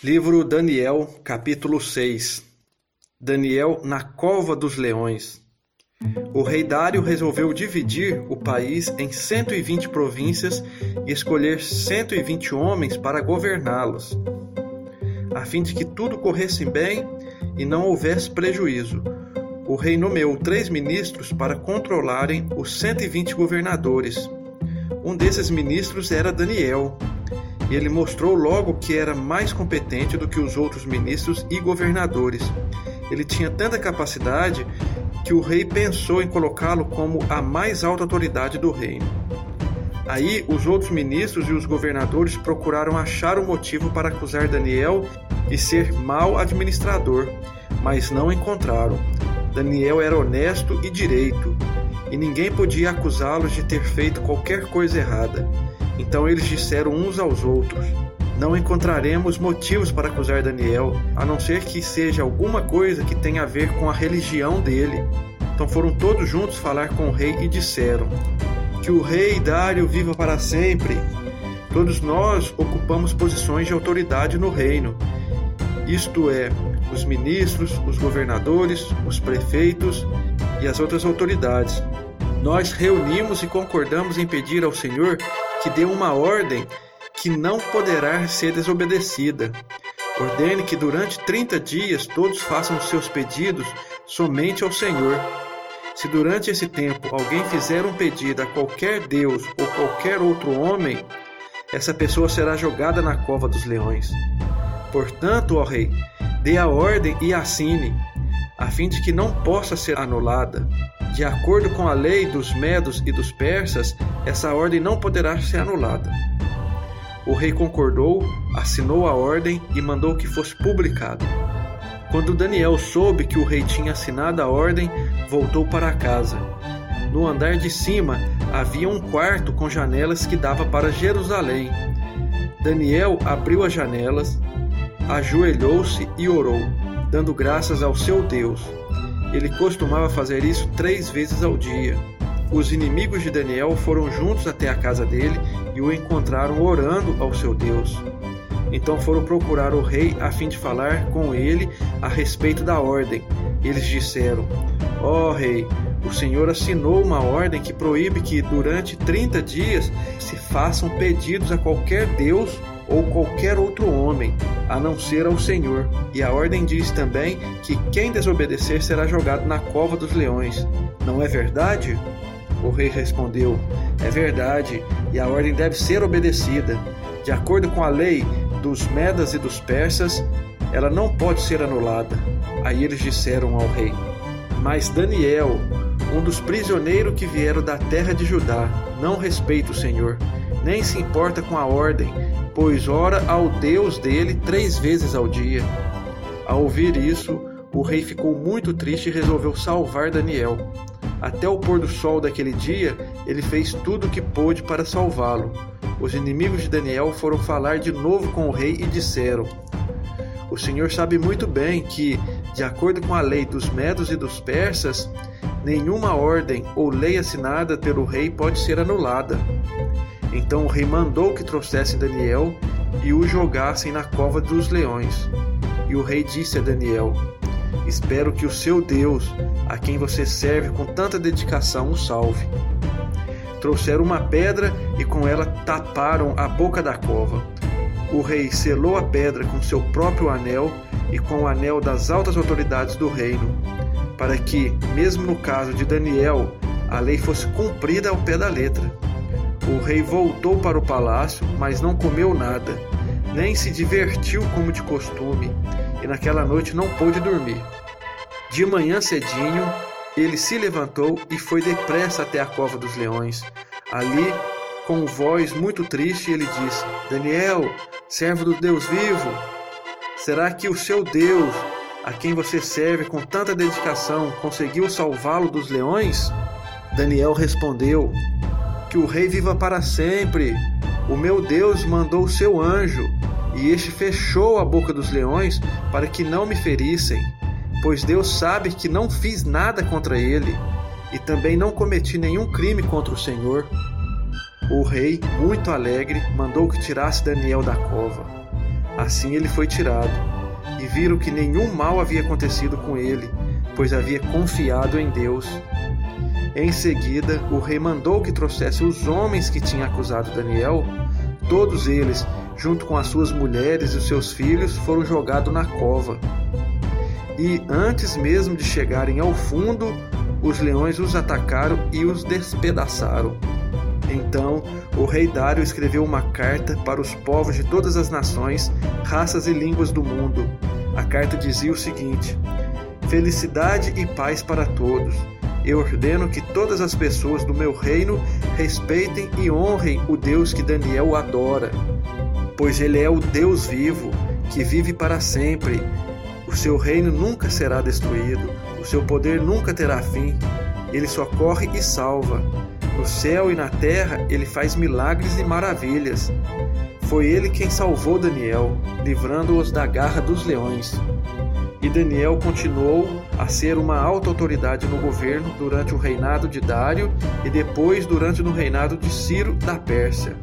Livro Daniel, capítulo 6 Daniel na cova dos leões. O rei Dário resolveu dividir o país em 120 províncias e escolher 120 homens para governá-los, a fim de que tudo corresse bem e não houvesse prejuízo. O rei nomeou três ministros para controlarem os 120 governadores. Um desses ministros era Daniel, e ele mostrou logo que era mais competente do que os outros ministros e governadores. Ele tinha tanta capacidade que o rei pensou em colocá-lo como a mais alta autoridade do reino. Aí os outros ministros e os governadores procuraram achar um motivo para acusar Daniel de ser mau administrador, mas não encontraram. Daniel era honesto e direito, e ninguém podia acusá-lo de ter feito qualquer coisa errada. Então eles disseram uns aos outros: Não encontraremos motivos para acusar Daniel, a não ser que seja alguma coisa que tenha a ver com a religião dele. Então foram todos juntos falar com o rei e disseram: Que o rei Dário viva para sempre. Todos nós ocupamos posições de autoridade no reino, isto é, os ministros, os governadores, os prefeitos e as outras autoridades. Nós reunimos e concordamos em pedir ao Senhor que dê uma ordem que não poderá ser desobedecida. Ordene que durante 30 dias todos façam seus pedidos somente ao Senhor. Se durante esse tempo alguém fizer um pedido a qualquer Deus ou qualquer outro homem, essa pessoa será jogada na cova dos leões. Portanto, ó rei, dê a ordem e assine, a fim de que não possa ser anulada. De acordo com a lei dos medos e dos persas, essa ordem não poderá ser anulada. O rei concordou, assinou a ordem e mandou que fosse publicado. Quando Daniel soube que o rei tinha assinado a ordem, voltou para casa. No andar de cima havia um quarto com janelas que dava para Jerusalém. Daniel abriu as janelas, ajoelhou-se e orou, dando graças ao seu Deus. Ele costumava fazer isso três vezes ao dia. Os inimigos de Daniel foram juntos até a casa dele e o encontraram orando ao seu Deus. Então foram procurar o rei a fim de falar com ele a respeito da ordem. Eles disseram: Ó oh, rei, o Senhor assinou uma ordem que proíbe que durante 30 dias se façam pedidos a qualquer Deus ou qualquer outro homem, a não ser ao Senhor. E a ordem diz também que quem desobedecer será jogado na cova dos leões. Não é verdade? O rei respondeu: É verdade, e a ordem deve ser obedecida. De acordo com a lei dos Medas e dos Persas, ela não pode ser anulada. Aí eles disseram ao rei: Mas Daniel, um dos prisioneiros que vieram da terra de Judá, não respeita o Senhor, nem se importa com a ordem pois ora ao Deus dele três vezes ao dia. Ao ouvir isso, o rei ficou muito triste e resolveu salvar Daniel. Até o pôr do sol daquele dia, ele fez tudo o que pôde para salvá-lo. Os inimigos de Daniel foram falar de novo com o rei e disseram: O Senhor sabe muito bem que, de acordo com a lei dos medos e dos persas, nenhuma ordem ou lei assinada pelo rei pode ser anulada. Então o rei mandou que trouxessem Daniel e o jogassem na cova dos leões. E o rei disse a Daniel: Espero que o seu Deus, a quem você serve com tanta dedicação, o salve. Trouxeram uma pedra e com ela taparam a boca da cova. O rei selou a pedra com seu próprio anel e com o anel das altas autoridades do reino, para que, mesmo no caso de Daniel, a lei fosse cumprida ao pé da letra. O rei voltou para o palácio, mas não comeu nada, nem se divertiu como de costume, e naquela noite não pôde dormir. De manhã cedinho, ele se levantou e foi depressa até a cova dos leões. Ali, com voz muito triste, ele disse: Daniel, servo do Deus vivo, será que o seu Deus, a quem você serve com tanta dedicação, conseguiu salvá-lo dos leões? Daniel respondeu: que o rei viva para sempre. O meu Deus mandou o seu anjo, e este fechou a boca dos leões para que não me ferissem, pois Deus sabe que não fiz nada contra ele, e também não cometi nenhum crime contra o Senhor. O rei, muito alegre, mandou que tirasse Daniel da cova. Assim ele foi tirado. E viram que nenhum mal havia acontecido com ele, pois havia confiado em Deus. Em seguida, o rei mandou que trouxesse os homens que tinham acusado Daniel. Todos eles, junto com as suas mulheres e os seus filhos, foram jogados na cova. E antes mesmo de chegarem ao fundo, os leões os atacaram e os despedaçaram. Então o rei Dário escreveu uma carta para os povos de todas as nações, raças e línguas do mundo. A carta dizia o seguinte: Felicidade e paz para todos. Eu ordeno que todas as pessoas do meu reino respeitem e honrem o Deus que Daniel adora, pois ele é o Deus vivo, que vive para sempre. O seu reino nunca será destruído, o seu poder nunca terá fim. Ele socorre e salva. No céu e na terra ele faz milagres e maravilhas. Foi ele quem salvou Daniel, livrando-os da garra dos leões. E Daniel continuou a ser uma alta autoridade no governo durante o reinado de Dário e depois durante o reinado de Ciro da Pérsia.